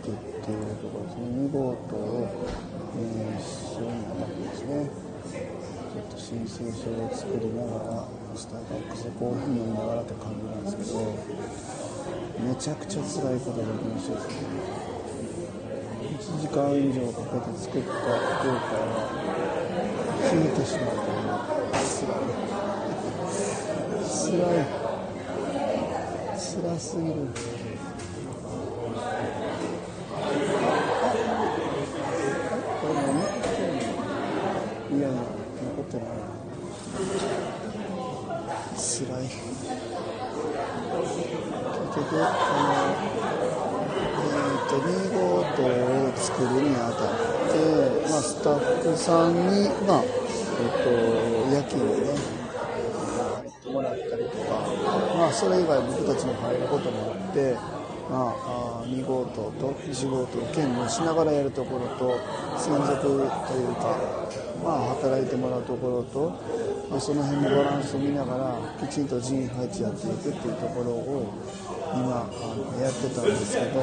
を作っているところですね。2号棟を、えー、一緒になってですね。ちょっと申請書を作りながらスターバックスでコーヒー飲みながらって感じなんですけどめちゃくちゃ辛いことが起きましたですね。1時間以上かけて作った業界は消えてしまうというつらい辛い。辛すぎるこれ何いやいや残ってない辛い。結局あのえっと2号棟を作るにあたって、まあ、スタッフさんに、まあえっと、夜勤でね入ってもらったりとか、まあ、それ以外僕たちも入ることもあって、まあ、2号棟と1号棟兼務しながらやるところと専属というか、まあ、働いてもらうところと、まあ、その辺のバランスを見ながらきちんと人員配置やっていくっていうところを今あのやってたんですけど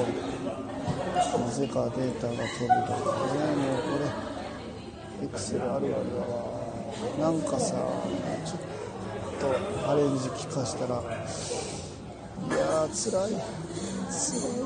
なぜかデータが飛ぶとかねもうこれエクセルあるあるだわ。なんかさちょっとアレンジ聞かしたらいやーつらいつらい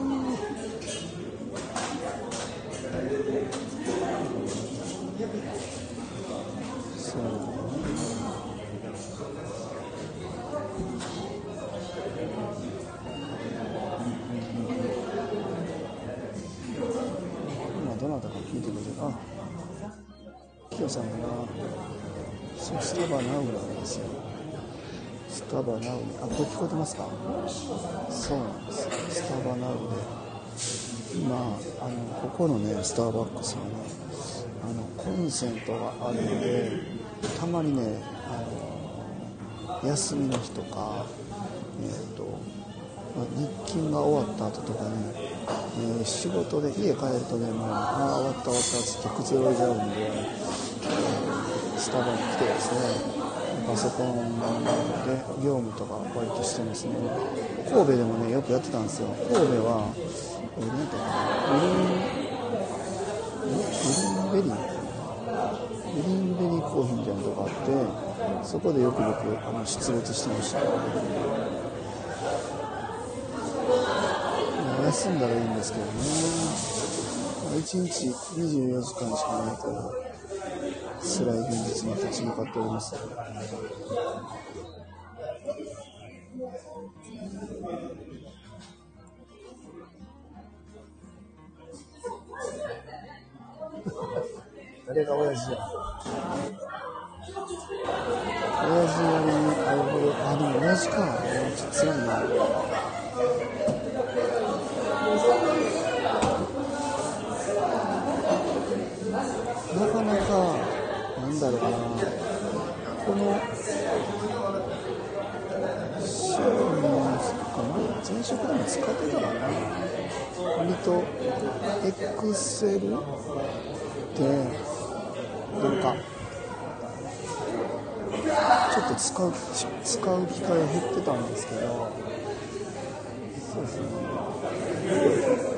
そうさんが。そうスタバナウなんですよ。タバナウにあこれ聞こえてますか？そうなんですスタバナウで。今あのここのねスターバックスはねあのコンセントがあるのでたまにねあの休みの日とかえっ、ー、とま日勤が終わった後とかに、えー、仕事で家帰るとねもうああ終わった終わったっつってくつろいじゃうんでスタバに来てですねパソコンで業務とか割としてますね。神戸でもねよくやってたんですよ。神戸はえ何ていうかな。グリーングリーンベリーグリーンベリーコーヒーみたいなとこあってそこでよくよくあの出没してました。休んだらいいんですけどね。1日24時間しかないから辛い現実に立ち向かっております。誰が親父や。親父やりにあるほどあでも親父か。ちょっと辛いな。だろうなこのシーンのかな前職でも使ってたかな。割と Excel ってなんかちょっと使う使う機会減ってたんですけど。そうですね。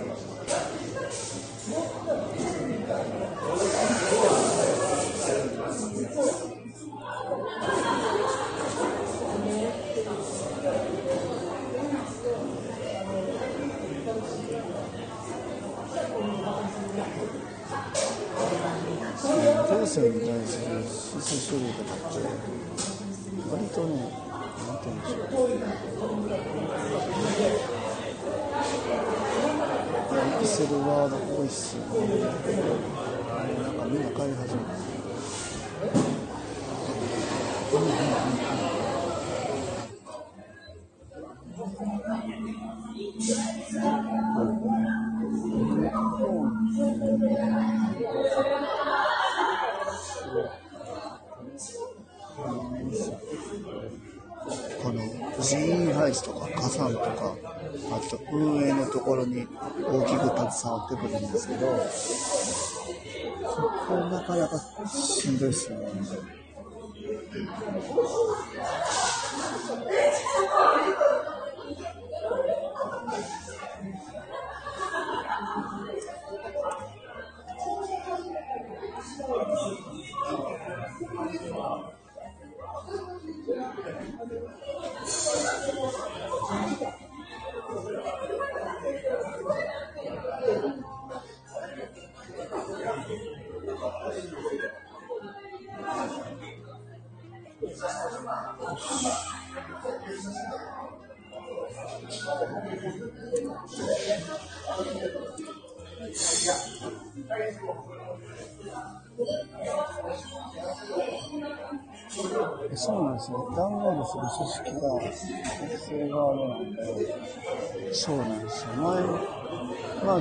線に対する指示書類とかって割とね何て言うん。でしょうエクセルワード多いっすよねなん。かみん。な帰り始めたうん。うん。うん。さん。とかあと運営のところに大きく携わってくるんですけどこなかなかしんどいですね。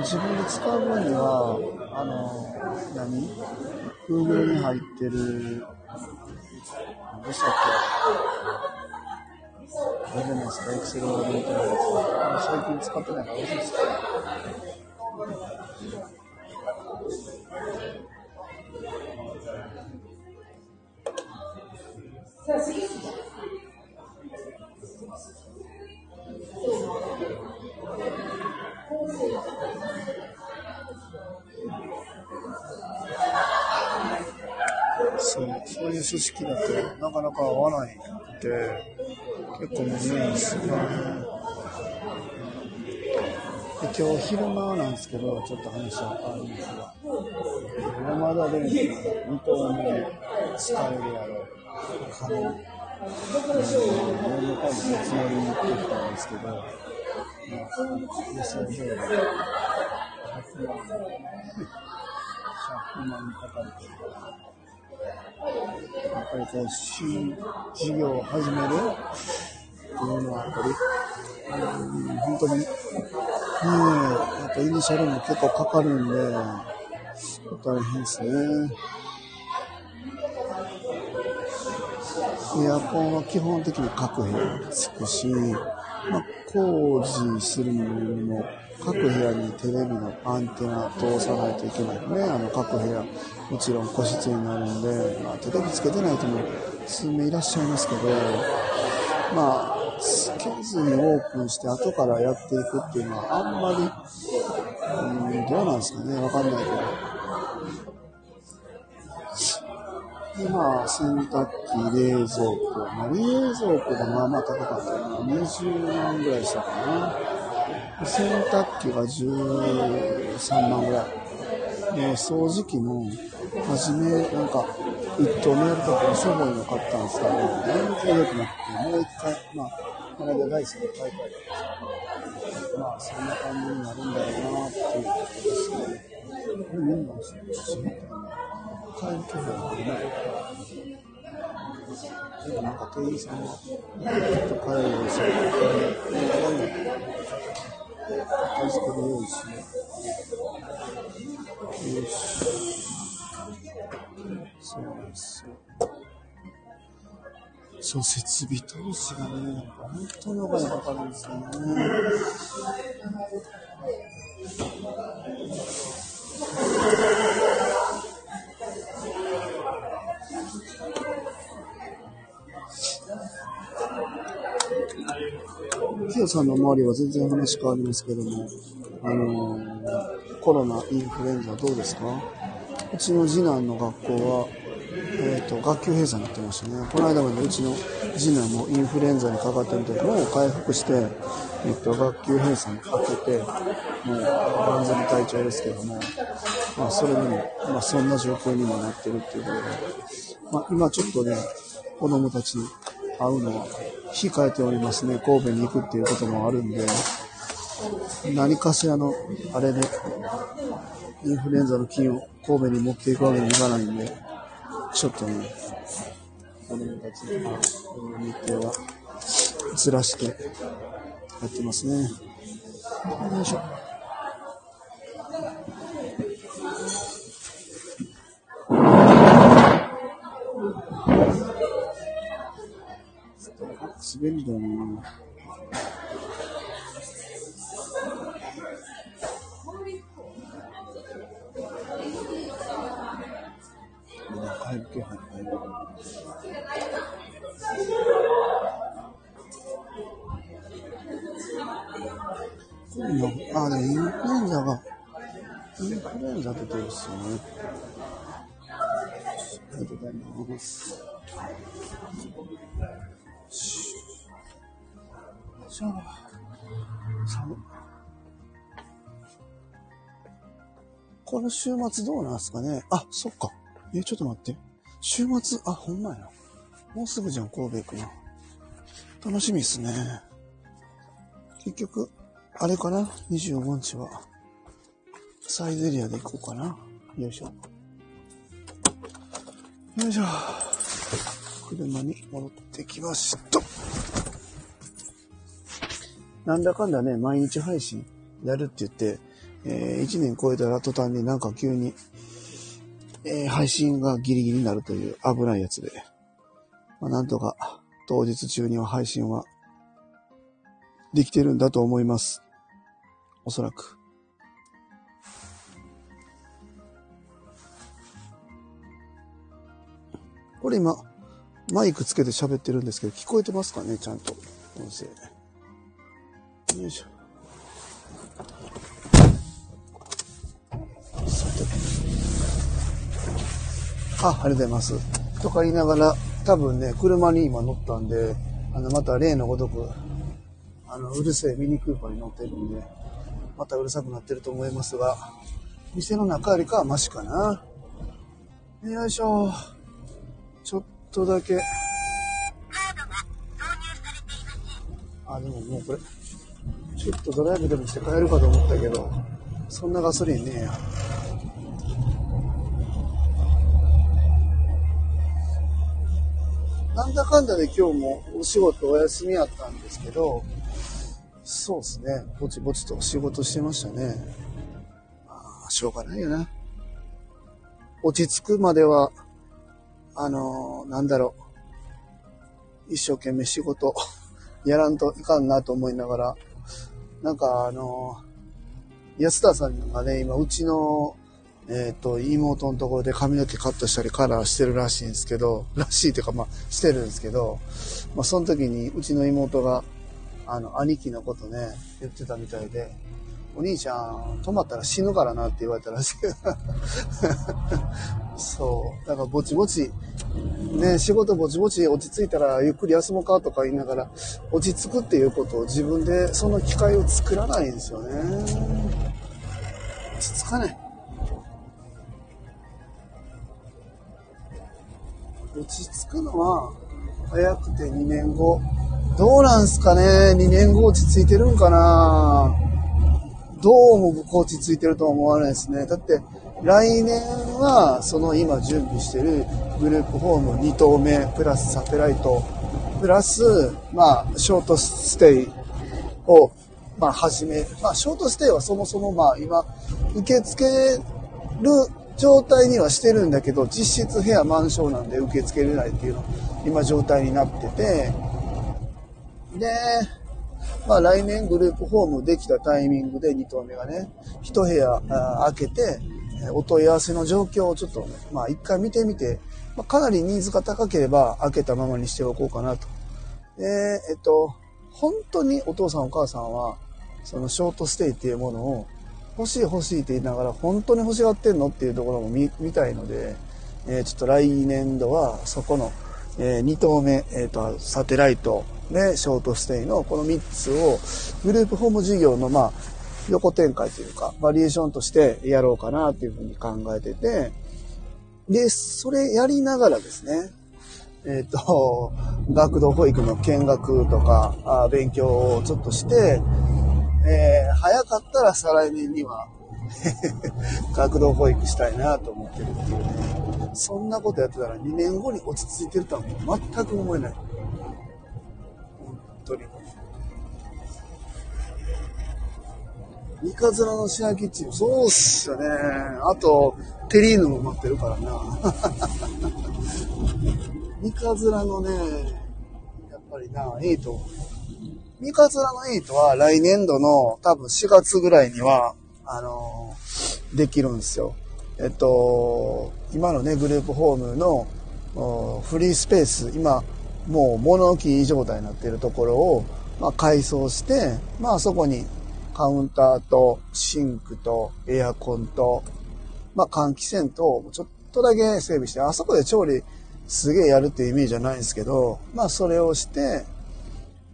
自分で使う分には、あの、何 ?Google に入ってる、何でしたっけあれじゃないですか、Excel が出てるやつ。最近使ってないから美味しいですかそうそういう組織だとなかなか合わないって結構むずいんですよね。で今日昼間なんですけど、ちょっと話は変わるんですが、山田電機の二頭目使えるやろ、金、う、つもりに行ってきたんですけど、まあ、予想通り、100万、100万かかるというか、やっぱりこう、新事業を始めるっていうのは、やっぱり、うん、本当に、ねえ、やっぱイニシャルも結構かかるんで、大変ですね。エアコンは基本的に各部屋につくし、まあ、工事するのにも各部屋にテレビのアンテナ通さないといけないね。あの各部屋、もちろん個室になるんで、まあ、テレビつけてない人も数名いらっしゃいますけど、まあ、つけずにオープンして後からやっていくっていうのはあんまり、うん、どうなんですかね。わかんないけど。で、まあ、洗濯機、冷蔵庫。まあ、冷蔵庫がまあまあ高かったかな。20万ぐらいしたかな。洗濯機が13万ぐらい。で、掃除機も、初め、なんか、一頭目やるときにしょぼいの買ったんですけど、全然良くなくて、もう一回、まあ、この間ダイソンで買い替えたんですけど、まあ、そんな感じになるんだろうなっていうことですね。これみんなしまったかな。買える気配がない。でもなんか店員さんが、ちょっと買えるよ、それ。買えるアイスクリーム用意しよう。よし。そうなんですよ。そう、設備投資がね、本当にお金かかるんですよね。ヒヨさんの周りは全然話変わりますけども、あのー、コロナ、インフルエンザどうですか？うちの次男の学校は、えっ、ー、と、学級閉鎖になってましたね。この間までうちの次男もインフルエンザにかかってる時もう回復して、えっ、と、学級閉鎖にかけて、もう万全の体調ですけども、まあ、それにも、まあ、そんな状況にもなってるっていうことで、まあ、今ちょっとね、子供たちに会うのは控えておりますね。神戸に行くっていうこともあるんで、何かしらの、あれで、インフルエンザの菌を神戸に持っていくわけにいかないんで、ちょっとね、子供たちの日程はずらしてやってますね。よいしょ。滑りだな入る気配入る。あ、でもインフルエンザが、インフルエンザってどうですよね。ありがとうございます。じゃあ、寒この週末どうなんすかね？あ、そっか。え、ちょっと待って。週末、あ、ほんまや。もうすぐじゃん、神戸行くな。楽しみっすね。結局、あれかな ?25 日は、サイゼリアで行こうかな。よいしょ。よいしょ。車に戻ってきました。なんだかんだね、毎日配信やるって言って、えー、1年超えたら途端になんか急に、えー、配信がギリギリになるという危ないやつで、まあ、なんとか当日中には配信はできてるんだと思います。おそらく。これ今、マイクつけて喋ってるんですけど、聞こえてますかねちゃんと。音声。よいしょ。あ、ありがとうございます。とか言いながら、多分ね、車に今乗ったんで、あの、また例のごとく、あの、うるせえミニクーパーに乗ってるんで、またうるさくなってると思いますが、店の中よりかはマシかな。よいしょ。ちょっとだけ。あ、でももうこれ、ちょっとドライブでもして帰るかと思ったけど、そんなガソリンねえや。なんだかんだで今日もお仕事お休みやったんですけど、そうですね、ぼちぼちと仕事してましたね。まあ、しょうがないよな。落ち着くまでは、あのー、なんだろう、一生懸命仕事やらんといかんなと思いながら、なんかあの、安田さんがね、今、うちの、えっ、ー、と、妹のところで髪の毛カットしたりカラーしてるらしいんですけど、らしいっていうか、まあ、してるんですけど、まあ、その時にうちの妹が、あの、兄貴のことね、言ってたみたいで、お兄ちゃん、止まったら死ぬからなって言われたらしい。そう。だからぼちぼち、ね、仕事ぼちぼち落ち着いたらゆっくり休もうかとか言いながら、落ち着くっていうことを自分でその機会を作らないんですよね。落ち着かない。落ち着くのは早くて2年後。どうなんすかね ?2 年後落ち着いてるんかな？どうも僕落ち着いてるとは思わないですね。だって、来年はその今準備してるグループホーム2棟目プラスサテライトプラスまあショートステイをまあ始めまあショートステイはそもそもまあ今受け付ける状態にはしてるんだけど実質部屋満床なんで受け付けれないっていうの今状態になっててでまあ来年グループホームできたタイミングで2棟目がね1部屋開けてお問い合わせの状況をちょっとね、まあ一回見てみて、まあ、かなりニーズが高ければ開けたままにしておこうかなと。で、えっと、本当にお父さんお母さんは、そのショートステイっていうものを欲しい欲しいって言いながら本当に欲しがってんのっていうところも見見たいので、えー、ちょっと来年度はそこの、え、2棟目、えーと、サテライト、ね、ショートステイのこの3つをグループホーム事業の、まあ、横展開というか、バリエーションとしてやろうかなっていうふうに考えてて、で、それやりながらですね、えっ、ー、と、学童保育の見学とか、あ勉強をちょっとして、えー、早かったら再来年には 学童保育したいなと思ってるっていうね。そんなことやってたら2年後に落ち着いてるとはもう全く思えない。本当に。三日面のシェアキッチン、そうっすよね。あと、テリーヌも待ってるからな。三日面のね、やっぱりな、8。三日面の8は来年度の多分4月ぐらいには、あの、できるんですよ。えっと、今のね、グループホームのフリースペース、今、もう物置状態になっているところを、まあ、改装して、まあ、そこにカウンターとシンクとエアコンと、まあ、換気扇と、ちょっとだけ整備して、あそこで調理すげえやるっていうイメージじゃないんですけど、まあ、それをして、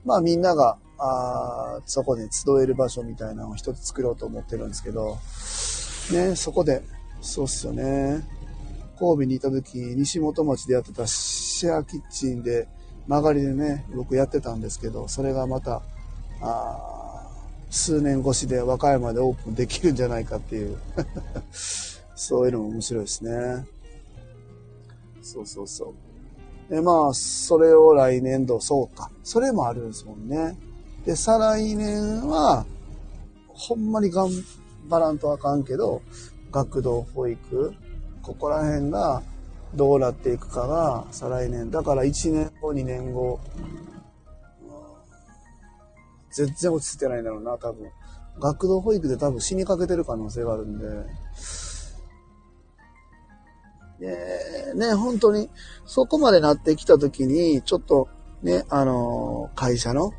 まあ、みんなが、あそこに集える場所みたいなのを一つ作ろうと思ってるんですけど、ね、そこで、そうっすよね。神戸にいた時、西本町でやってたシェアキッチンで、曲がりでね、僕やってたんですけど、それがまた、あ数年越しで和歌山でオープンできるんじゃないかっていう そういうのも面白いですね。そうそうそう。で、まあ、それを来年度、そうか。それもあるんですもんね。で、再来年は、ほんまに頑張らんとあかんけど、学童保育、ここら辺がどうなっていくかが再来年。だから1年後、2年後、全然落ち着いてないんだろうな、多分。学童保育で多分死にかけてる可能性があるんで。で、ね、本当に、そこまでなってきた時に、ちょっと、ね、あの会社の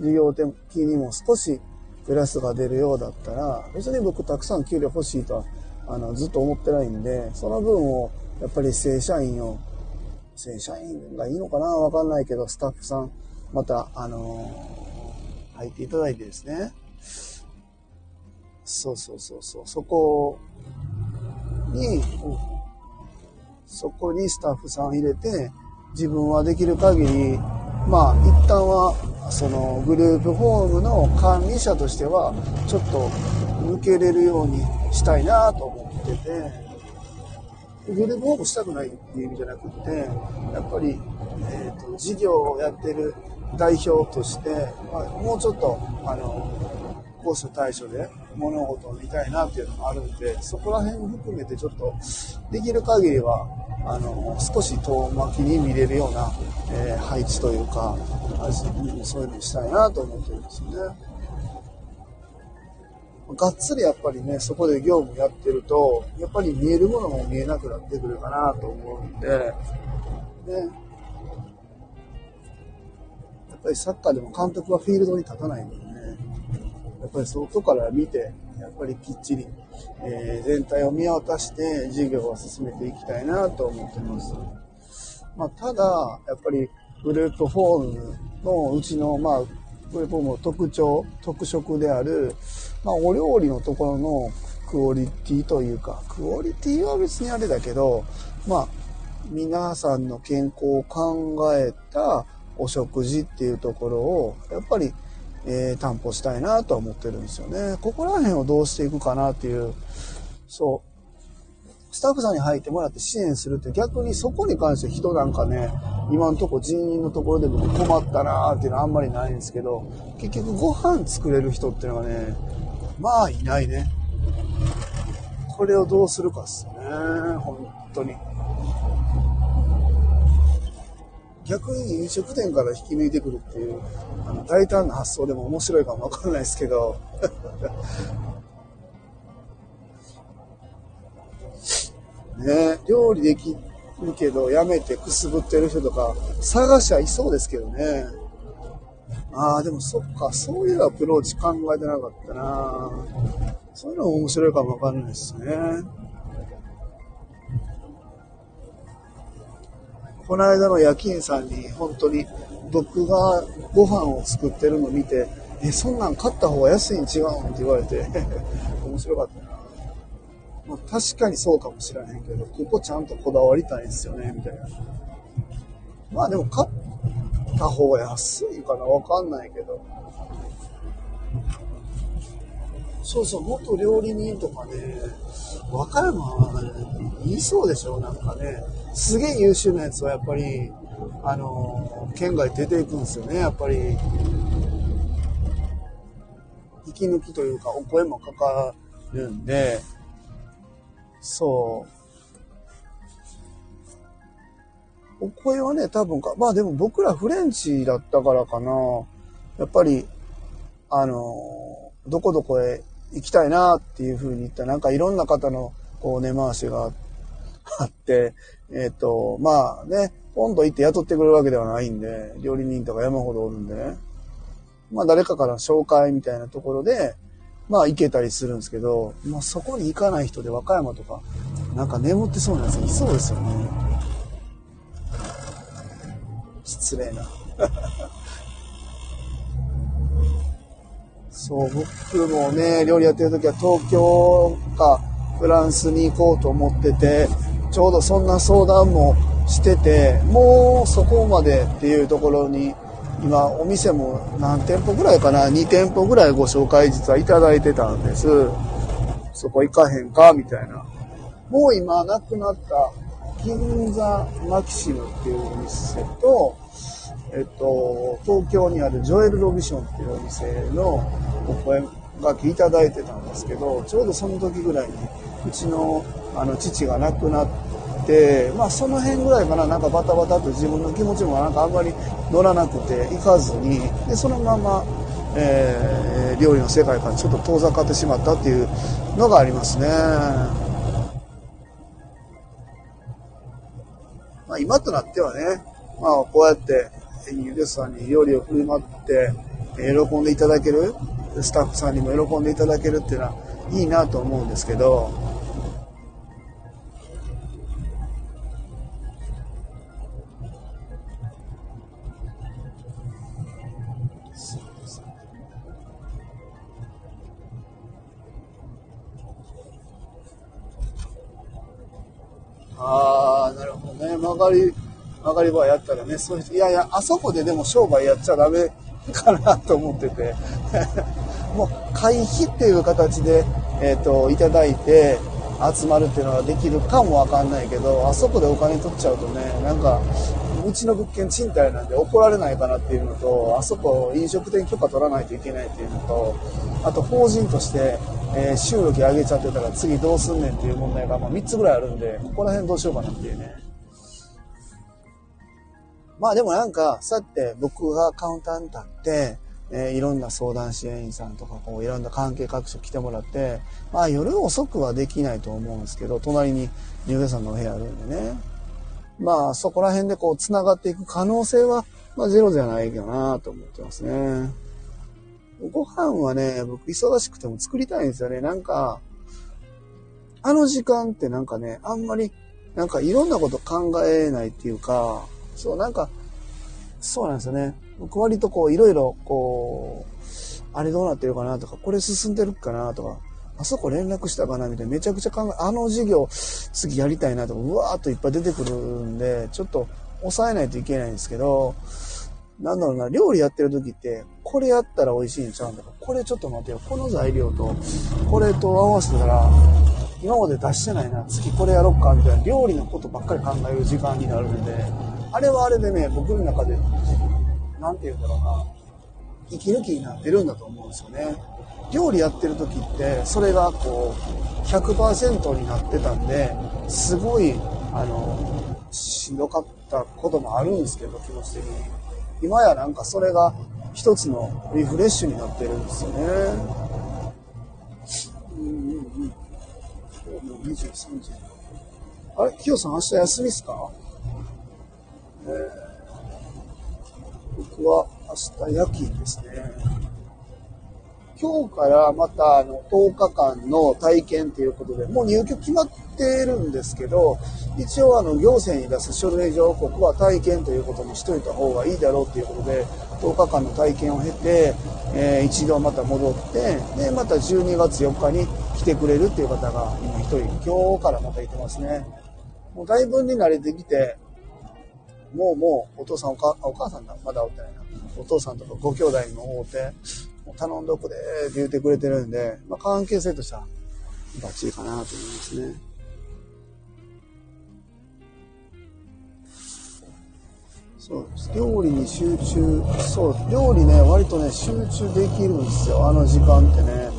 事業的にも少しプラスが出るようだったら、別に僕たくさん給料欲しいとは、あの、ずっと思ってないんで、その分を、やっぱり正社員を、正社員がいいのかなわかんないけど、スタッフさん、また、あのー、入っていただいてですね。そうそうそうそう。そこに、そこにスタッフさん入れて、自分はできる限り、まあ、一旦は、そのグループホームの管理者としては、ちょっと抜けれるようにしたいなと思ってて、グループホームしたくないっていう意味じゃなくて、やっぱり、えーと、事業をやってる代表として、まあ、もうちょっと、あの、コース対処で物事を見たいなっていうのもあるんで、そこら辺を含めてちょっと、できる限りは、あの、少し遠巻きに見れるような、えー、配置というか、そういうのにしたいなと思ってるんですよね。がっつりやっぱりね、そこで業務やってると、やっぱり見えるものも見えなくなってくるかなと思うんで、ね。やっぱりサッカーでも監督はフィールドに立たないのでね、やっぱり外から見て、やっぱりきっちり、えー、全体を見渡して授業を進めていきたいなと思ってます。まあ、ただ、やっぱりグループフォームのうちの、まあ、グループフォームの特徴、特色である、まあ、お料理のところのクオリティというか、クオリティは別にあれだけど、まあ、皆さんの健康を考えたお食事っていうところを、やっぱり、えー、担保したいなとは思ってるんですよね。ここら辺をどうしていくかなっていう、そう。スタッフさんに入ってもらって支援するって逆にそこに関して人なんかね、今んとこ人員のところで僕困ったなーっていうのはあんまりないんですけど、結局ご飯作れる人っていうのがね、まあいないね。これをどうするかっすね。本当に。逆に飲食店から引き抜いてくるっていう、あの、大胆な発想でも面白いかもわかんないですけど。ね料理できるけど、やめてくすぶってる人とか、探しゃいそうですけどね。ああ、でもそっか、そういうアプローチ考えてなかったなそういうのも面白いかもわかんないですね。この間の夜勤さんに本当に僕がご飯を作ってるの見て、え、そんなん買った方が安いに違うんって言われて 面白かったな。まあ、確かにそうかもしれへんけど、ここちゃんとこだわりたいんですよね、みたいな。まあでも買った方が安いかなわかんないけど。そうそう、元料理人とかね、和歌山はね、言いそうでしょなんかね、すげえ優秀なやつはやっぱり、あの、県外出ていくんですよね、やっぱり。息抜きというか、お声もかかるんで、そう。お声はね、多分か、まあでも僕らフレンチだったからかな。やっぱり、あの、どこどこへ行きたいなっていう風に言ったら、なんかいろんな方のこう根回しがあって、えっ、ー、と、まあね、ポンと行って雇ってくれるわけではないんで、料理人とか山ほどおるんでね。まあ誰かから紹介みたいなところで、まあ行けたりするんですけど、まあそこに行かない人で和歌山とか、なんか眠ってそうなやついそうですよね。失礼な。そう、僕もね、料理やってる時は東京かフランスに行こうと思ってて、ちょうどそんな相談もしてて、もうそこまでっていうところに、今お店も何店舗ぐらいかな、2店舗ぐらいご紹介実はいただいてたんです。そこ行かへんかみたいな。もう今なくなった銀座マキシムっていうお店と、えっと、東京にあるジョエル・ロビションっていうお店のお声がけいただいてたんですけど、ちょうどその時ぐらいに、うちのあの父が亡くなって、まあその辺ぐらいかな、なんかバタバタと自分の気持ちもなんかあんまり乗らなくて行かずに、で、そのまま、えー、料理の世界からちょっと遠ざかってしまったっていうのがありますね。まあ今となってはね、まあこうやってユーさんに料理を振る舞って喜んでいただける、スタッフさんにも喜んでいただけるっていうのはいいなと思うんですけど、ああ、なるほどね。曲がり、曲がり場やったらね、そういう、いやいや、あそこででも商売やっちゃダメかなと思ってて。もう、会費っていう形で、えっ、ー、と、いただいて、集まるっていうのができるかもわかんないけど、あそこでお金取っちゃうとね、なんか、うちの物件賃貸なんで怒られないかなっていうのと、あそこ飲食店許可取らないといけないっていうのと、あと法人として、えー、収益上げちゃってたら次どうすんねんっていう問題が、まあ、3つぐらいあるんで、ここら辺どうしようかなっていうね。まあでもなんか、そうやって僕がカウンターに立って、えー、いろんな相談支援員さんとか、こう、いろんな関係各所来てもらって、まあ夜遅くはできないと思うんですけど、隣に入居さんのお部屋あるんでね。まあそこら辺でこう、繋がっていく可能性は、まあゼロじゃないかなと思ってますね。ご飯はね、僕忙しくても作りたいんですよね。なんか、あの時間ってなんかね、あんまり、なんかいろんなこと考えないっていうか、そう、なんか、そうなんですよね。僕割とこう、いろいろ、こう、あれどうなってるかなとか、これ進んでるかなとか、あそこ連絡したかなみたいな、めちゃくちゃ考え、あの授業次やりたいなとか、うわーっといっぱい出てくるんで、ちょっと抑えないといけないんですけど、なんだろうな、料理やってる時って、これやったら美味しいんちゃうんだからこれちょっと待てよ、この材料と、これと合わせたら、今まで出してないな、次これやろっか、みたいな、料理のことばっかり考える時間になるんで、あれはあれでね、僕の中で、なんて言うんだろうな、息抜きになってるんだと思うんですよね。料理やってる時って、それがこう、100%になってたんで、すごい、あの、しんどかったこともあるんですけど、気持ち的に。今やなんかそれが一つのリフレッシュになってるんですよね。うんうんうん。もう23時。あれヒヨさん明日休みっすか？えー、僕は明日夜勤ですね。今日からまたあの10日間の体験ということで、もう入居決まっているんですけど、一応あの行政に出す書類上、ここは体験ということにしといた方がいいだろうということで、10日間の体験を経て、えー、一度また戻って、で、また12月4日に来てくれるっていう方が今1人、今日からまたいてますね。もうだいぶに慣れてきて、もうもうお父さんお母さんだ、まだおってないな。お父さんとかご兄弟にも会うて、頼んどくでって言ってくれてるんで、まあ、関係性としてはバッチリかなと思いますね。そうです。料理に集中、そう、料理ね、割とね、集中できるんですよ、あの時間ってね。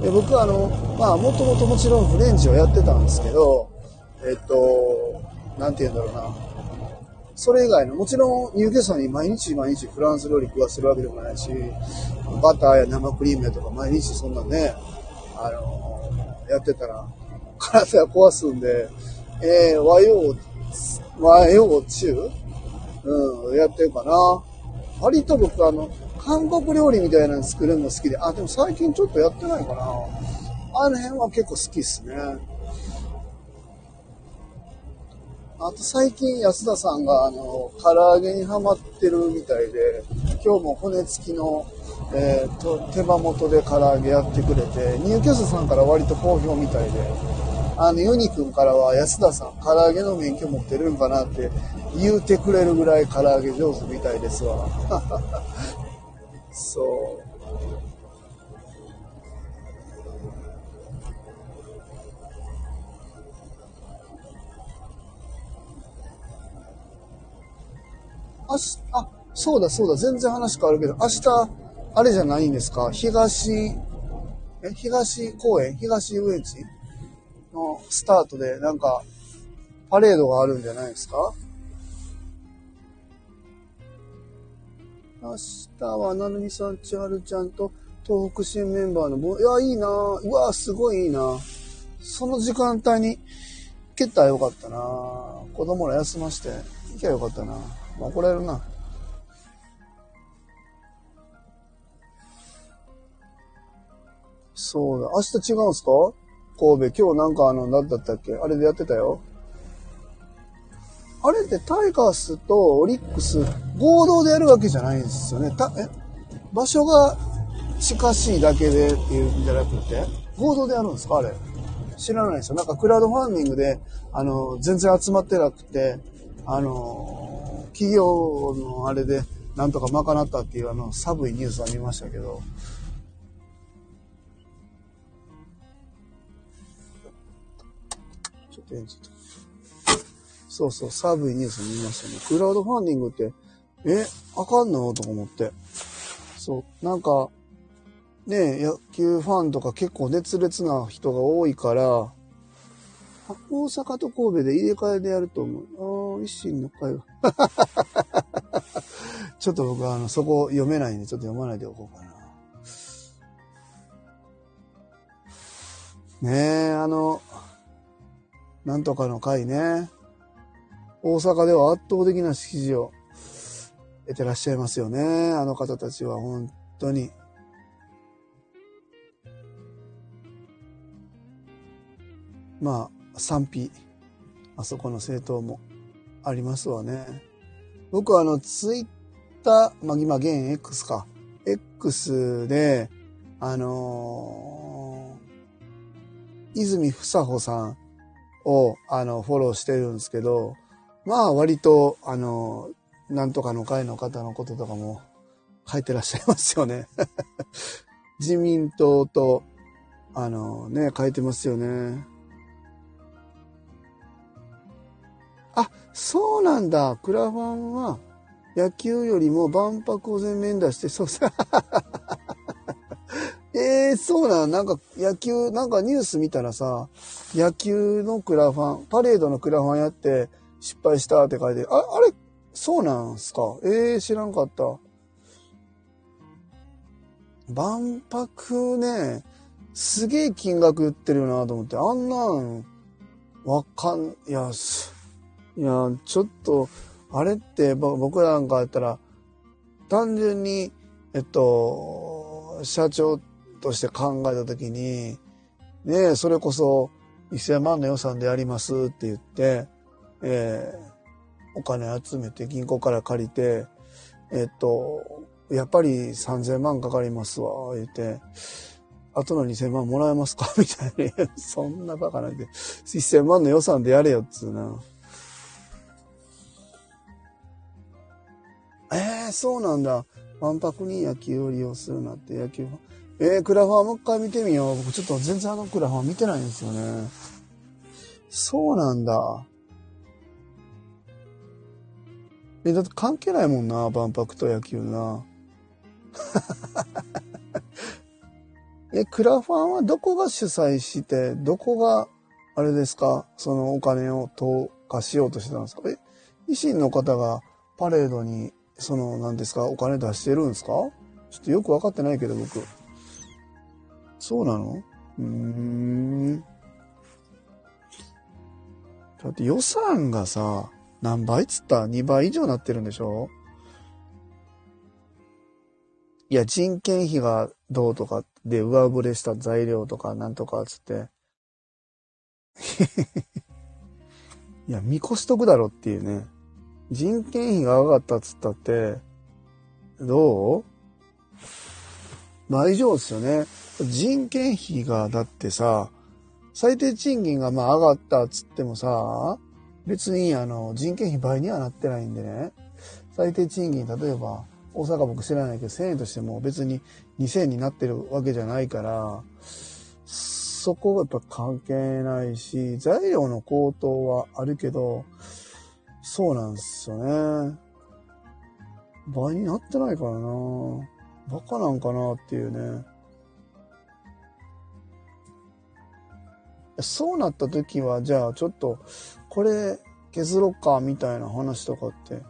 で僕はあの、まあ、もともともちろんフレンチをやってたんですけど、えっと、なんて言うんだろうな。それ以外の、もちろん入居者に毎日毎日フランス料理食わせるわけでもないし、バターや生クリームやとか毎日そんなね、あの、やってたら、体壊すんで、えー、和洋、和洋中？うん、やってるかな。割と僕あの、韓国料理みたいなの作るの好きで、あ、でも最近ちょっとやってないかな。あの辺は結構好きっすね。あと最近安田さんがあの、唐揚げにハマってるみたいで、今日も骨付きの、えー、と手羽元で唐揚げやってくれて、ニューキャストさんから割と好評みたいで、あの、ユニ君からは安田さん、唐揚げの免許持ってるんかなって言うてくれるぐらい唐揚げ上手みたいですわ。そう。明、あ、そうだそうだ、全然話変わるけど、明日、あれじゃないんですか？東、え、東公園？東遊園地？のスタートで、なんか、パレードがあるんじゃないですか？明日は、なるみさん、千春ちゃんと、東北新メンバーのいや、いいな。うわすごいいいな。その時間帯に、蹴ったらよかったな。子供ら休まして、行きゃよかったな。怒られるな。そうだ。明日違うんすか？神戸。今日なんかあの、何だったっけ？あれでやってたよ。あれってタイガースとオリックス合同でやるわけじゃないんですよね。たえ？場所が近しいだけでっていうんじゃなくて合同でやるんですか？あれ。知らないですよ。なんかクラウドファンディングで、あの、全然集まってなくて、あの、企業のあれでなんとか賄ったっていうあの寒いニュースは見ましたけど、ちょっとエンジンそうそう、寒いニュース見ましたね。クラウドファンディングって、え、あかんの？とか思って。そう、なんか、ね野球ファンとか結構熱烈な人が多いから、大阪と神戸で入れ替えでやると思う。ああ、維新の会は。ちょっと僕はあの、そこ読めないんで、ちょっと読まないでおこうかな。ねえ、あの、なんとかの会ね。大阪では圧倒的な支持を得てらっしゃいますよね。あの方たちは本当に。まあ、賛否、あそこの政党もありますわね。僕はあの、ツイッター、まあ、今現 X か。X で、あのー、泉房穂さんを、あの、フォローしてるんですけど、まあ割と、あの、なんとかの会の方のこととかも書いてらっしゃいますよね。自民党と、あのね、書いてますよね。そうなんだ。クラファンは野球よりも万博を全面出して、そうさ。えー、そうなんなんか野球、なんかニュース見たらさ、野球のクラファン、パレードのクラファンやって失敗したって書いて、あ、あれ、そうなんすか？えー、知らんかった。万博ね、すげえ金額言ってるよなと思って、あんなん、わかん、いや、いや、ちょっと、あれって僕らなんかやったら、単純に、えっと、社長として考えたときに、ねそれこそ1000万の予算でやりますって言って、えー、お金集めて銀行から借りて、えっと、やっぱり3000万かかりますわ、言って、後の2000万もらえますか？みたいに、そんなバカなんで、1000万の予算でやれよっつうな。えー、そうなんだ。万博に野球を利用するなって野球えー、クラファーもう一回見てみよう。僕ちょっと全然あのクラファー見てないんですよね。そうなんだ。え、だって関係ないもんな、万博と野球な。え、クラファンはどこが主催して、どこが、あれですか、そのお金を投下しようとしてたんですか？え、維新の方がパレードにその、何ですか、お金出してるんですか？ちょっとよくわかってないけど、僕。そうなの？うーん。だって予算がさ、何倍っつった ?2 倍以上なってるんでしょ？いや、人件費がどうとかで上振れした材料とかなんとかっつって。いや、見越しとくだろっていうね。人件費が上がったっつったって、どう？倍以上ですよね。人件費がだってさ、最低賃金がまあ上がったっつってもさ、別にあの人件費倍にはなってないんでね。最低賃金、例えば大阪僕知らないけど1000円としても別に2000円になってるわけじゃないから、そこがやっぱ関係ないし、材料の高騰はあるけど、そうなんですよね。倍になってないからなバカなんかなっていうね。そうなった時は、じゃあちょっと、これ削ろっか、みたいな話とかって、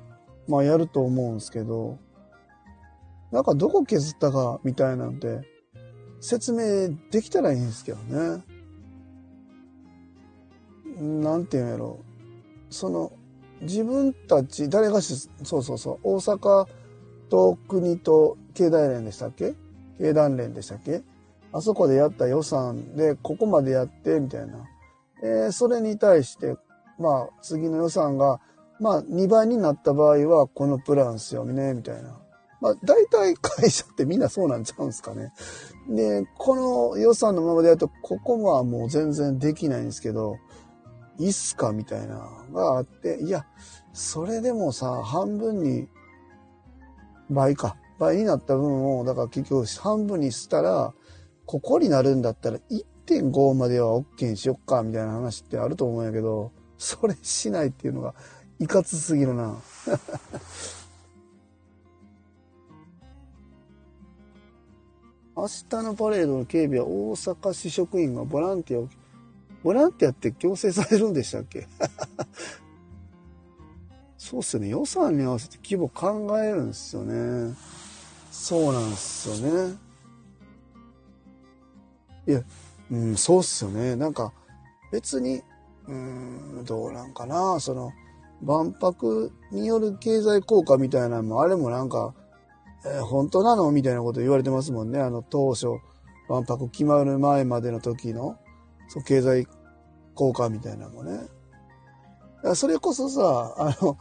まあやると思うんですけど、なんかどこ削ったか、みたいなんて、説明できたらいいんですけどね。なんていうんやろ。その、自分たち、誰がし、そうそうそう、大阪と国と経団連でしたっけ？経団連でしたっけ？あそこでやった予算で、ここまでやって、みたいな。えー、それに対して、まあ、次の予算が、まあ、2倍になった場合は、このプランっすよね、みたいな。まあ、大体会社ってみんなそうなんちゃうんですかね。で、この予算のままでやると、ここはもう全然できないんですけど、いいっすか？みたいながあって、いや、それでもさ、半分に、倍か。倍になった分を、だから結局半分にしたら、ここになるんだったら1.5までは OK にしよっか、みたいな話ってあると思うんやけど、それしないっていうのが、いかつすぎるな。明日のパレードの警備は大阪市職員がボランティアを、ボランティアって強制されるんでしたっけ？そうっすよね。予算に合わせて規模考えるんですよね。そうなんですよね。いや、うん、そうっすよね。なんか、別に、うん、どうなんかな。その、万博による経済効果みたいなのも、あれもなんか、えー、本当なの？みたいなこと言われてますもんね。あの、当初、万博決まる前までの時の、そう、経済効果みたいなのもね。それこそさ、あの、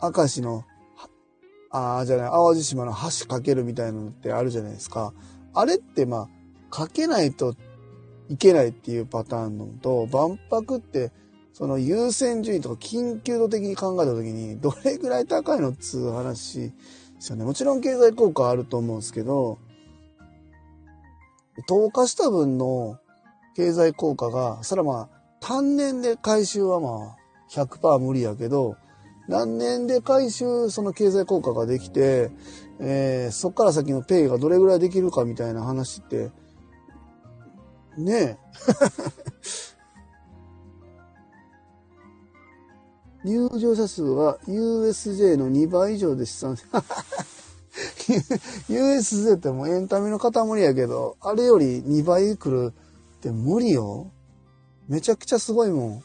明石の、ああ、じゃない、淡路島の橋かけるみたいなのってあるじゃないですか。あれってまあ、かけないといけないっていうパターンのと、万博って、その優先順位とか緊急度的に考えた時に、どれぐらい高いのっつう話ですよね。もちろん経済効果あると思うんですけど、投下した分の経済効果が、それはまあ、単年で回収はまあ、100%無理やけど、何年で回収、その経済効果ができて、えー、そっから先のペイがどれぐらいできるかみたいな話って、ねえ。入場者数は USJ の2倍以上で試算。USJ ってもうエンタメの塊やけど、あれより2倍来るって無理よ。めちゃくちゃすごいもん。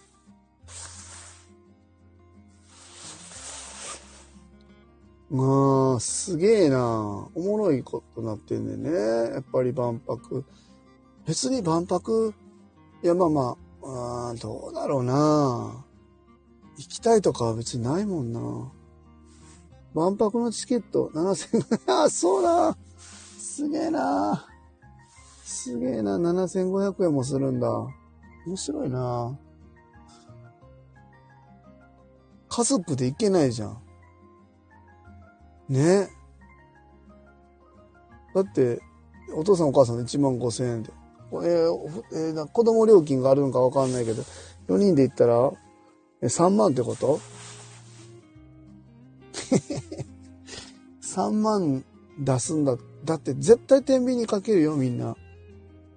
まあ、すげえな。おもろいことなってんねんね。やっぱり万博。別に万博、いやまあまあ、あどうだろうな。行きたいとかは別にないもんな。万博のチケット7500、あ、そうだ。すげえな。すげえな、7500円もするんだ。面白いな家族で行けないじゃん。ねだって、お父さんお母さん1万5千円で。えーえー、子供料金があるのかわかんないけど、4人で行ったら、え3万ってこと？3万出すんだ。だって絶対天秤にかけるよ、みんな。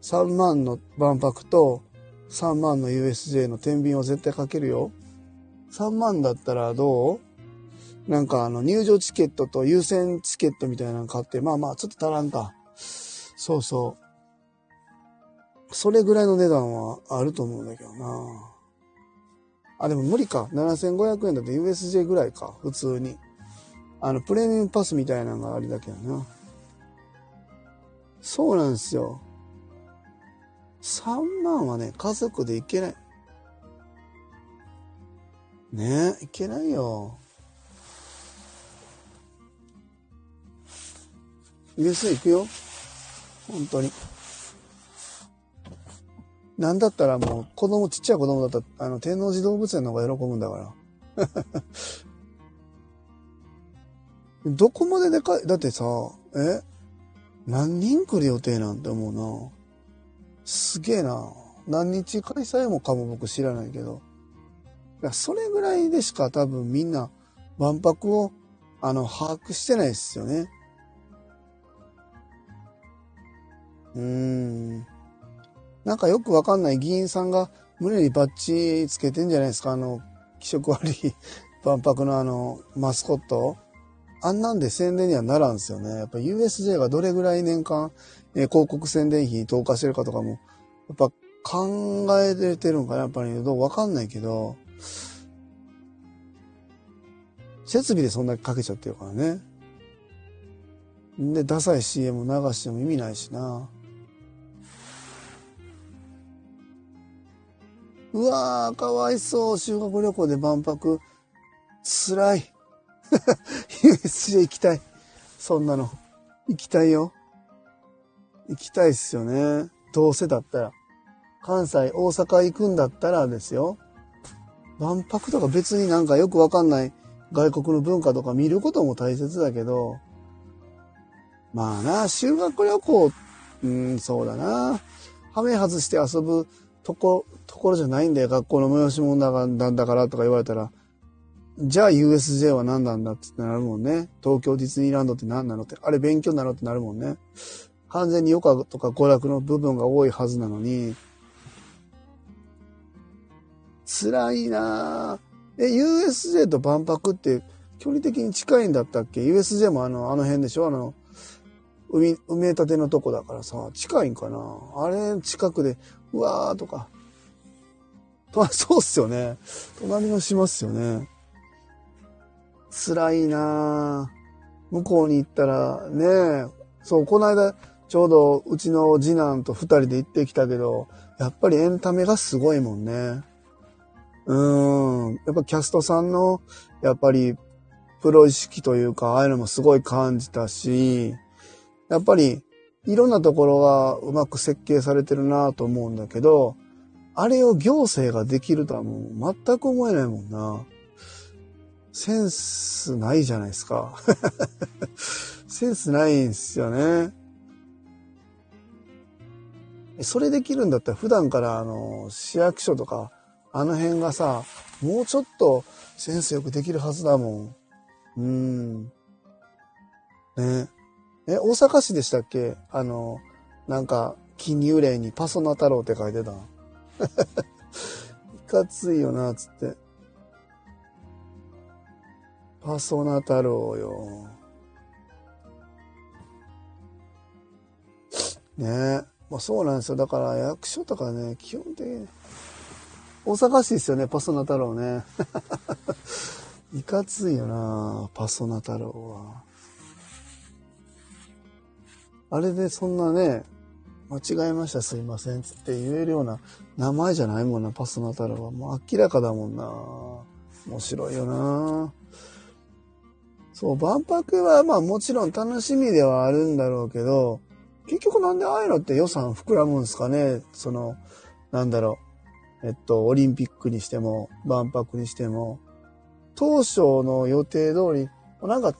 3万の万博と3万の USJ の天秤を絶対かけるよ。3万だったらどう？なんかあの入場チケットと優先チケットみたいなの買って、まあまあちょっと足らんか。そうそう。それぐらいの値段はあると思うんだけどな。あ、でも無理か。7500円だって USJ ぐらいか。普通に。あの、プレミアムパスみたいなのがありだけどな。そうなんですよ。3万はね、家族で行けない。ねえ、行けないよ。US 行くよ。本当に。なんだったらもう子供、ちっちゃい子供だったら、あの、天王寺動物園の方が喜ぶんだから。どこまででかい、だってさ、え？何人来る予定なんて思うな。すげえな。何日開催もかも僕知らないけど。いや、それぐらいでしか多分みんな万博を、あの、把握してないですよね。うーん。なんかよくわかんない議員さんが胸にバッジつけてんじゃないですか？あの、気色悪い 万博のあの、マスコット。あんなんで宣伝にはならんすよね。やっぱ USJ がどれぐらい年間、え広告宣伝費に投下してるかとかも、やっぱ考えれてるんかなやっぱりどうわかんないけど、設備でそんだけかけちゃってるからね。で、ダサい CM 流しても意味ないしな。うわー、かわいそう。修学旅行で万博。辛い。USJ 行きたい。そんなの。行きたいよ。行きたいっすよね。どうせだったら。関西、大阪行くんだったらですよ。万博とか別になんかよくわかんない外国の文化とか見ることも大切だけど、まあな、修学旅行、うん、そうだな。はめ外して遊ぶとこ、ところじゃないんだよ。学校の催し物なんだからとか言われたら、じゃあ USJ は何なんだってなるもんね。東京ディズニーランドって何なのって、あれ勉強なのってなるもんね。完全に余暇とか娯楽の部分が多いはずなのに、辛いなぁ。え、USJ と万博って距離的に近いんだったっけ ?USJ もあの、あの辺でしょ？あの、海、埋め立てのとこだからさ、近いんかな？あれ近くでうわーとか。そうっすよね。隣の島っすよね。辛いな向こうに行ったら、ねそう、この間、ちょうどうちの次男と二人で行ってきたけど、やっぱりエンタメがすごいもんね。うん。やっぱキャストさんの、やっぱり、プロ意識というか、ああいうのもすごい感じたし、やっぱり、いろんなところがうまく設計されてるなと思うんだけど、あれを行政ができるとはもう全く思えないもんな。センスないじゃないですか。センスないんすよね。それできるんだったら普段からあの市役所とかあの辺がさ、もうちょっとセンスよくできるはずだもん。うん。ね。え、大阪市でしたっけ？あの、なんか、記入例にパソナ太郎って書いてた。いかついよな、つって。パソナ太郎よ。ねえ。まあそうなんですよ。だから役所とかね、基本的に。大阪市ですよね、パソナ太郎ね。いかついよな、パソナ太郎は。あれでそんなね、間違えましたすいませんつって言えるような名前じゃないもんな、パスナ太郎は。もう明らかだもんな。面白いよな。そう、万博はまあもちろん楽しみではあるんだろうけど、結局なんでああいうのって予算膨らむんですかね？その、なんだろう。えっと、オリンピックにしても、万博にしても、当初の予定通り、なんか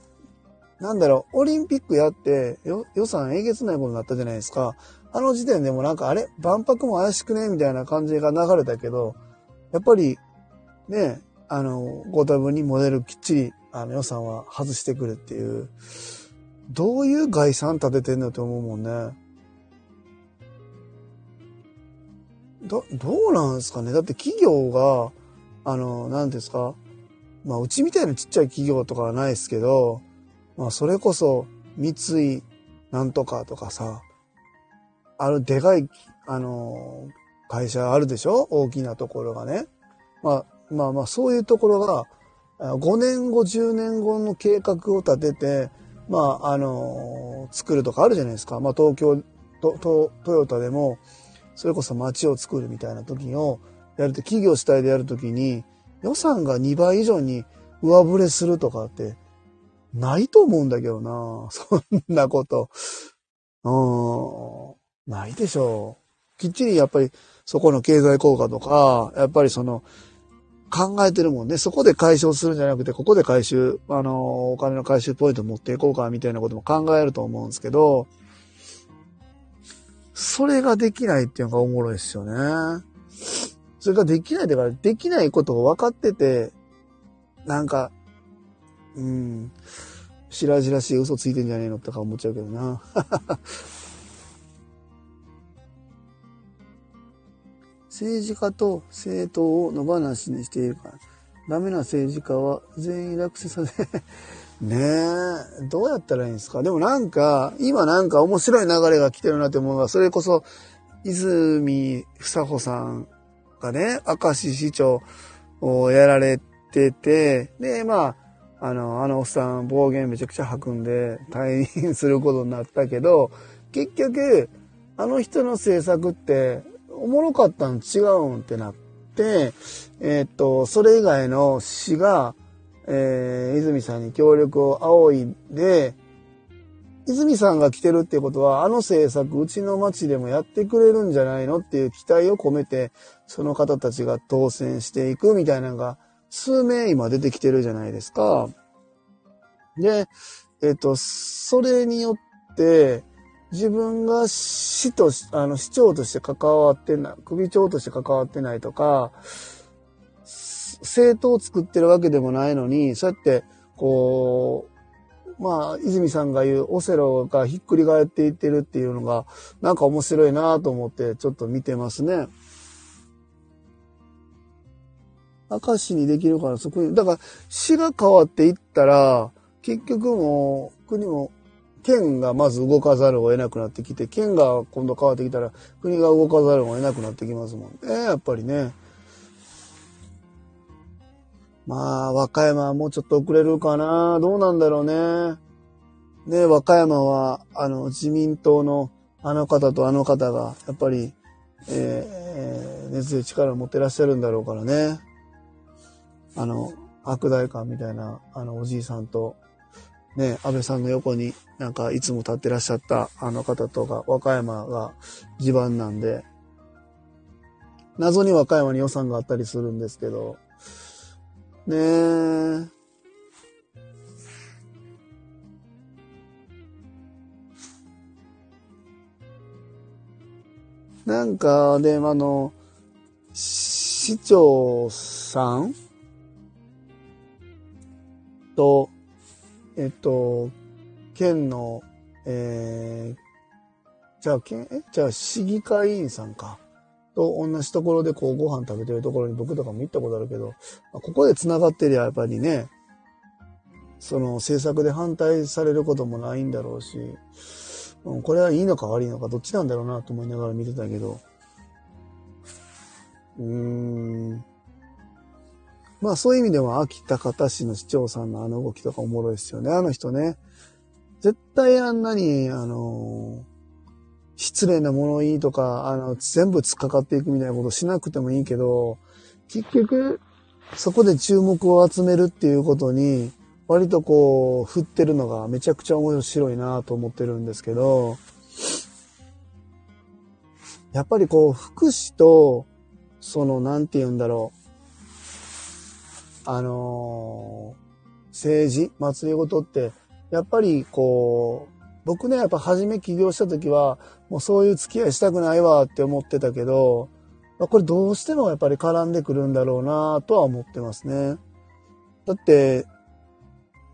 なんだろう、オリンピックやって予算えげつないことになったじゃないですか。あの時点でもなんか、あれ？万博も怪しくね？みたいな感じが流れたけど、やっぱり、ね、あの、ご多分にモデルきっちり、あの予算は外してくるっていう、どういう概算立ててんのと思うもんね。ど、どうなんですかねだって企業が、あの、なんですかまあ、うちみたいなちっちゃい企業とかはないですけど、まあ、それこそ、三井なんとかとかさ、あるでかい、あの、会社あるでしょ？大きなところがね。まあ、まあまあそういうところが、5年後、10年後の計画を立てて、まあ、あの、作るとかあるじゃないですか。まあ、東京、トトヨタでも、それこそ街を作るみたいな時をやると、企業主体でやるときに、予算が2倍以上に上振れするとかって、ないと思うんだけどな。そんなこと。うん。ないでしょう。きっちりやっぱりそこの経済効果とか、やっぱりその、考えてるもんね。そこで解消するんじゃなくて、ここで回収、あの、お金の回収ポイント持っていこうか、みたいなことも考えると思うんですけど、それができないっていうのがおもろいですよね。それができないだから、できないことを分かってて、なんか、うん、白々しい嘘ついてんじゃねえのとか思っちゃうけどな。政治家と政党を野放しにしているから。ダメな政治家は全員落選させ、ねえ、どうやったらいいんですかでもなんか、今なんか面白い流れが来てるなって思うのは、それこそ、泉房穂さんがね、明石市長をやられてて、で、まあ、あの、あのおっさん暴言めちゃくちゃ吐くんで退任することになったけど、結局、あの人の政策っておもろかったん違うんってなって、えー、っと、それ以外の市が、えー、泉さんに協力を仰いで、泉さんが来てるってことは、あの政策、うちの町でもやってくれるんじゃないのっていう期待を込めて、その方たちが当選していくみたいなのが、数名今出てきてるじゃないですか。で、えっ、と、それによって、自分が市とあの、市長として関わってない、首長として関わってないとか、政党を作ってるわけでもないのに、そうやって、こう、まあ、泉さんが言うオセロがひっくり返っていってるっていうのが、なんか面白いなと思ってちょっと見てますね。明石にできるからそこに、だから市が変わっていったら、結局もう国も県がまず動かざるを得なくなってきて、県が今度変わってきたら、国が動かざるを得なくなってきますもんね、やっぱりね。まあ、和歌山はもうちょっと遅れるかな。どうなんだろうね。ね、和歌山は、あの、自民党のあの方とあの方が、やっぱり、えー、熱強い力を持ってらっしゃるんだろうからね。あの、悪大官みたいな、あの、おじいさんと、ね、安倍さんの横になんかいつも立ってらっしゃったあの方とか、和歌山が地盤なんで、謎に和歌山に予算があったりするんですけど、ねえ。なんか、で、あの、市長さんと、えっと、県の、えー、じゃあ、県、えじゃあ、市議会員さんか。と同じところでこうご飯食べてるところに僕とかも行ったことあるけど、ここで繋がってりゃやっぱりね、その政策で反対されることもないんだろうし、うん、これはいいのか悪いのかどっちなんだろうなと思いながら見てたけど、うーん。まあそういう意味では秋田方市の市長さんのあの動きとかおもろいですよね。あの人ね。絶対あんなに、あの失礼な物言いとか、あの、全部突っかかっていくみたいなことしなくてもいいけど、結局、そこで注目を集めるっていうことに、割とこう、振ってるのがめちゃくちゃ面白いなと思ってるんですけど、やっぱりこう、福祉と、その、なんて言うんだろう、あのー、政治、祭りごとって、やっぱりこう、僕ね、やっぱ初め起業した時は、もうそういう付き合いしたくないわって思ってたけど、まあ、これどうしてもやっぱり絡んでくるんだろうなとは思ってますね。だって、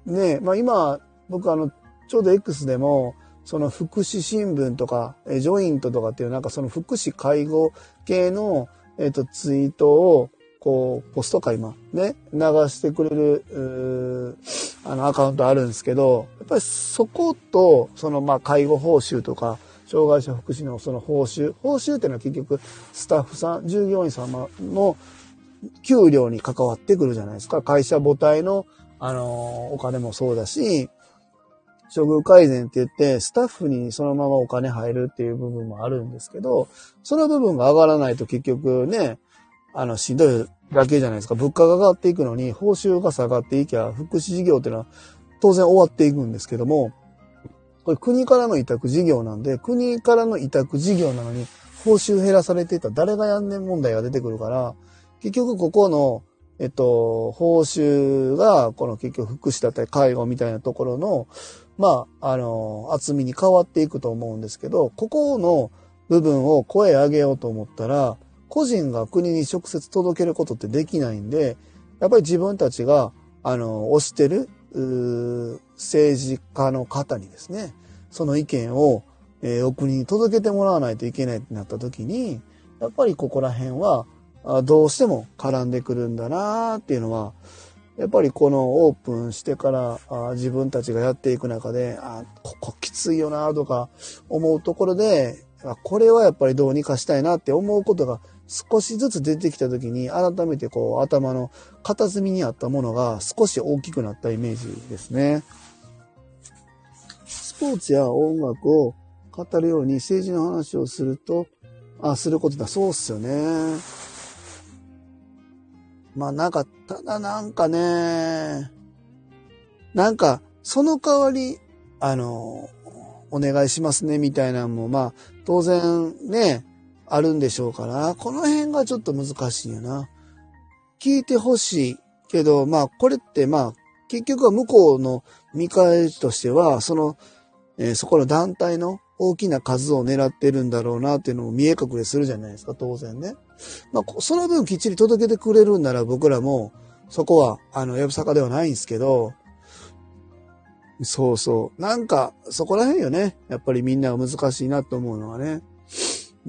ね、まあ今、僕あの、ちょうど X でも、その福祉新聞とか、えジョイントとかっていうなんかその福祉介護系の、えっ、と、ツイートを、こう、ポストか今、ね、流してくれる、あの、アカウントあるんですけど、やっぱりそこと、その、まあ、介護報酬とか、障害者福祉のその報酬、報酬っていうのは結局、スタッフさん、従業員様の、給料に関わってくるじゃないですか。会社母体の、あの、お金もそうだし、処遇改善って言って、スタッフにそのままお金入るっていう部分もあるんですけど、その部分が上がらないと結局ね、あの、しんどいだけじゃないですか。物価が上がっていくのに、報酬が下がっていきゃ、福祉事業っていうのは当然終わっていくんですけども、これ国からの委託事業なんで、国からの委託事業なのに、報酬減らされていた誰がやんねん問題が出てくるから、結局ここの、えっと、報酬が、この結局福祉だったり介護みたいなところの、まあ、あの、厚みに変わっていくと思うんですけど、ここの部分を声上げようと思ったら、個人が国に直接届けることってできないんで、やっぱり自分たちが、あの、推してる、政治家の方にですね、その意見を、えー、お国に届けてもらわないといけないってなった時に、やっぱりここら辺は、どうしても絡んでくるんだなっていうのは、やっぱりこのオープンしてからあ自分たちがやっていく中で、あここきついよなとか思うところで、これはやっぱりどうにかしたいなって思うことが少しずつ出てきた時に改めてこう頭の片隅にあったものが少し大きくなったイメージですね。スポーツや音楽を語るように政治の話をすると、あ、することだ。そうっすよね。まあなんか、ただなんかね、なんか、その代わり、あの、お願いしますね、みたいなのも、まあ、当然ね、あるんでしょうから、この辺がちょっと難しいよな。聞いてほしいけど、まあ、これってまあ、結局は向こうの見返しとしては、その、えー、そこの団体の大きな数を狙ってるんだろうなっていうのも見え隠れするじゃないですか、当然ね。まあ、その分きっちり届けてくれるんなら僕らも、そこは、あの、やぶさかではないんですけど、そうそう。なんか、そこら辺よね。やっぱりみんなが難しいなと思うのはね。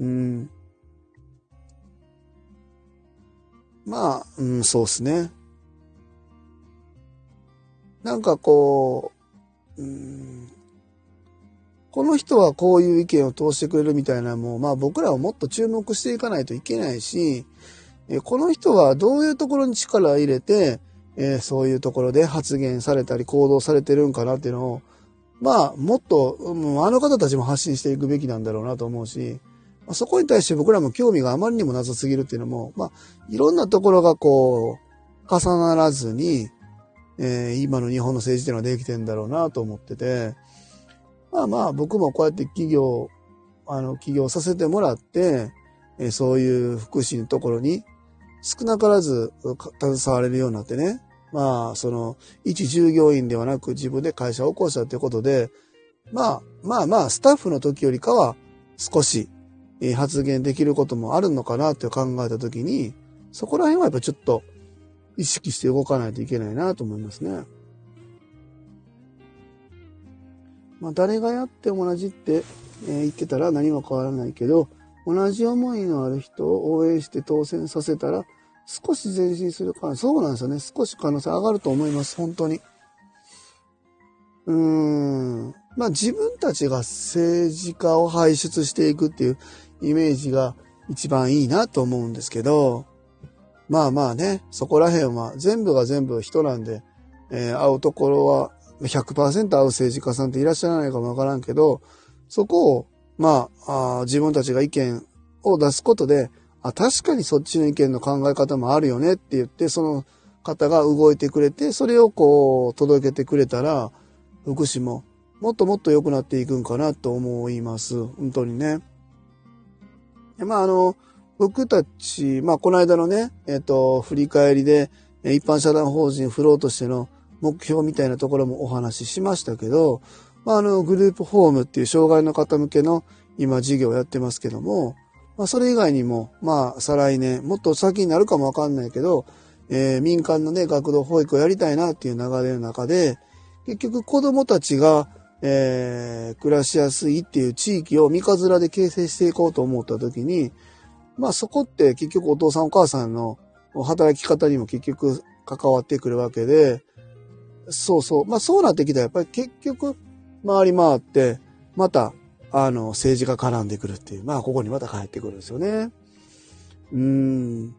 うん。まあ、うん、そうっすね。なんかこう、うん、この人はこういう意見を通してくれるみたいなのも、まあ僕らはもっと注目していかないといけないし、この人はどういうところに力を入れて、え、そういうところで発言されたり行動されてるんかなっていうのを、まあもっと、う、あの方たちも発信していくべきなんだろうなと思うし、ま、そこに対して僕らも興味があまりにもなさすぎるっていうのも、まあいろんなところがこう、重ならずに、えー、今の日本の政治っていうのはできてんだろうなと思ってて、まあまあ僕もこうやって企業、あの、起業させてもらって、えそういう福祉のところに少なからず携われるようになってね。まあ、その、一従業員ではなく自分で会社を起こしたということで、まあ、まあまあ、スタッフの時よりかは少し発言できることもあるのかなって考えた時に、そこら辺はやっぱちょっと意識して動かないといけないなと思いますね。まあ、誰がやって同じって、え、言ってたら何も変わらないけど、同じ思いのある人を応援して当選させたら、少し前進するかそうなんですよね。少し可能性上がると思います。本当に。うーん。まあ自分たちが政治家を輩出していくっていうイメージが一番いいなと思うんですけど、まあまあね、そこら辺は全部が全部人なんで、えー、会うところは100%会う政治家さんっていらっしゃらないかもわからんけど、そこを、まあ、あ自分たちが意見を出すことで、あ、確かにそっちの意見の考え方もあるよねって言って、その方が動いてくれて、それをこう、届けてくれたら、福祉ももっともっと良くなっていくんかなと思います。本当にね。まあ、あの、僕たち、まあ、この間のね、えっ、と、振り返りで、一般社団法人フローとしての目標みたいなところもお話ししましたけど、まあ、あの、グループホームっていう障害の方向けの今事業をやってますけども、まあ、それ以外にも、まあ、再来年、もっと先になるかもわかんないけど、えー、民間のね、学童保育をやりたいなっていう流れの中で、結局子供たちが、えー、暮らしやすいっていう地域を三日面で形成していこうと思った時に、まあそこって結局お父さんお母さんの働き方にも結局関わってくるわけで、そうそう。まあそうなってきたらやっぱり結局回り回って、また、あの、政治が絡んでくるっていう。まあここにまた帰ってくるんですよね。うーん。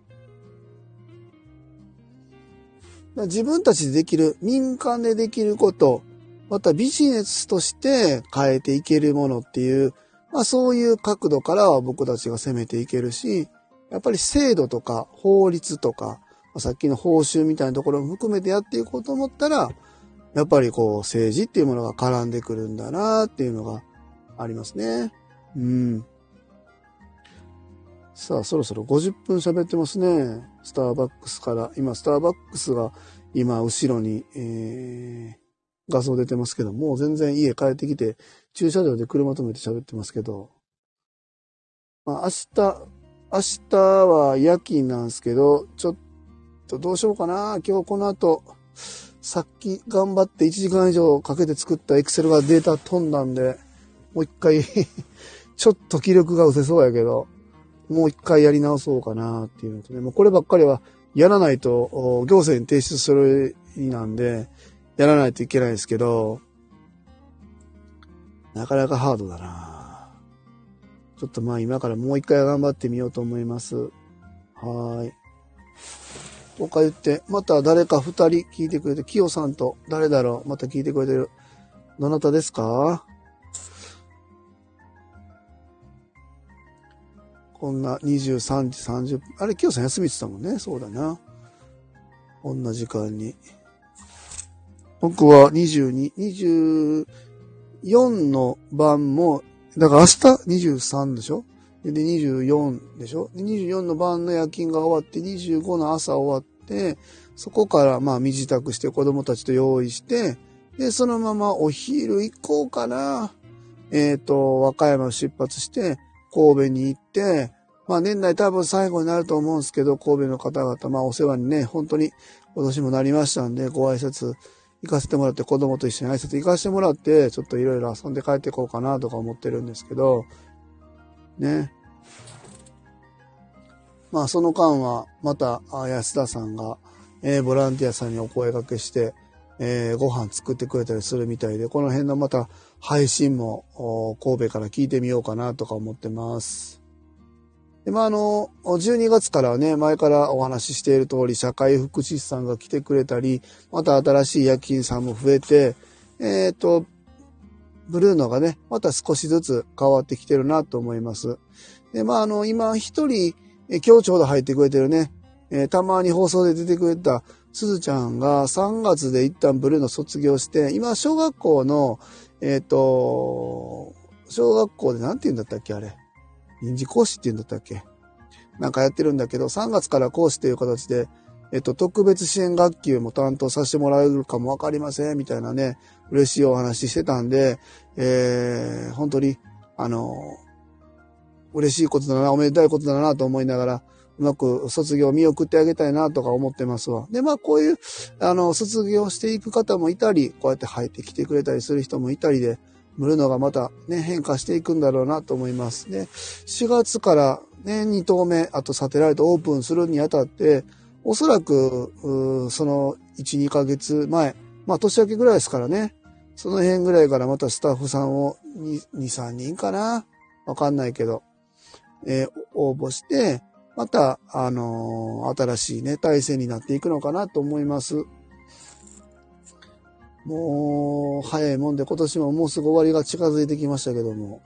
自分たちでできる、民間でできること、またビジネスとして変えていけるものっていう、まあそういう角度からは僕たちが攻めていけるし、やっぱり制度とか法律とか、さっきの報酬みたいなところも含めてやっていこうと思ったら、やっぱりこう政治っていうものが絡んでくるんだなっていうのがありますね。うん。さあ、そろそろ50分喋ってますね。スターバックスから。今、スターバックスが今、後ろに、えー、画像出てますけど、もう全然家帰ってきて、駐車場で車止めて喋ってますけど、まあ、明日、明日は夜勤なんですけど、ちょっとどうしようかな。今日この後、さっき頑張って1時間以上かけて作ったエクセルがデータ飛んだんで、もう一回 ちょっと気力が失せそうやけど、もう一回やり直そうかなっていうのとね、もうこればっかりはやらないと行政に提出するなんで、やらないといけないですけど、なかなかハードだなちょっとまあ今からもう一回頑張ってみようと思います。はい。とか言って、また誰か二人聞いてくれて、キヨさんと誰だろうまた聞いてくれてる。どなたですか？こんな23時30分。あれ、キヨさん休みって言ったもんね。そうだな。こんな時間に。僕は22、24の晩も、だから明日23でしょ？で、24でしょ？で ?24 の晩の夜勤が終わって、25の朝終わって、そこからまあ身支度して子供たちと用意して、で、そのままお昼行こうかな。えっ、ー、と、和歌山を出発して、神戸に行って、まあ年内多分最後になると思うんですけど、神戸の方々、まあお世話にね、本当に今年もなりましたんで、ご挨拶行かせてもらって、子供と一緒に挨拶行かせてもらって、ちょっといろいろ遊んで帰ってこうかなとか思ってるんですけど、ね。まあその間は、また安田さんが、えー、ボランティアさんにお声掛けして、えー、ご飯作ってくれたりするみたいで、この辺のまた配信も神戸から聞いてみようかなとか思ってます。で、まあ、あの、12月からはね、前からお話ししている通り、社会福祉士さんが来てくれたり、また新しい夜勤さんも増えて、えっ、ー、と、ブルーノがね、また少しずつ変わってきてるなと思います。で、まあ、あの、今一人、え今日ちょうど入ってくれてるね、えー、たまに放送で出てくれたすずちゃんが3月で一旦ブルーの卒業して、今、小学校の、えっ、ー、と、小学校で何て言うんだったっけあれ。臨時講師って言うんだったっけ？なんかやってるんだけど、3月から講師という形で、えっと、特別支援学級も担当させてもらえるかもわかりません、みたいなね、嬉しいお話してたんで、えー、本当に、あの、嬉しいことだな、おめでたいことだなと思いながら、うまく卒業を見送ってあげたいなとか思ってますわ。で、まあこういう、あの、卒業していく方もいたり、こうやって入ってきてくれたりする人もいたりで、ムルノがまたね、変化していくんだろうなと思います。で、4月からね、2棟目、あとサテライトオープンするにあたって、おそらく、その1、2ヶ月前、まあ年明けぐらいですからね、その辺ぐらいからまたスタッフさんを2、2 3人かな？わかんないけど、えー、応募して、また、あのー、新しいね、体制になっていくのかなと思います。もう、早いもんで、今年ももうすぐ終わりが近づいてきましたけども。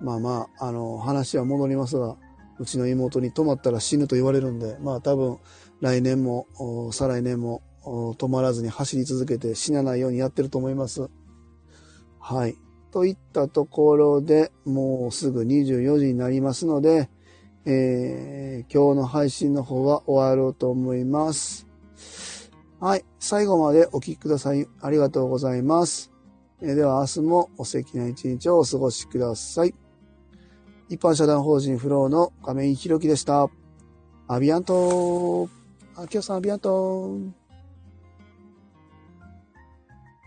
まあまあ、あの、話は戻りますが、うちの妹に止まったら死ぬと言われるんで、まあ多分、来年も、再来年も、止まらずに走り続けて死なないようにやってると思います。はい。といったところで、もうすぐ24時になりますので、えー、今日の配信の方は終わろうと思います。はい。最後までお聴きください。ありがとうございます。え、では明日もお素敵な一日をお過ごしください。一般社団法人フローの亀井宏樹でした。アビアントあきよさんアビアント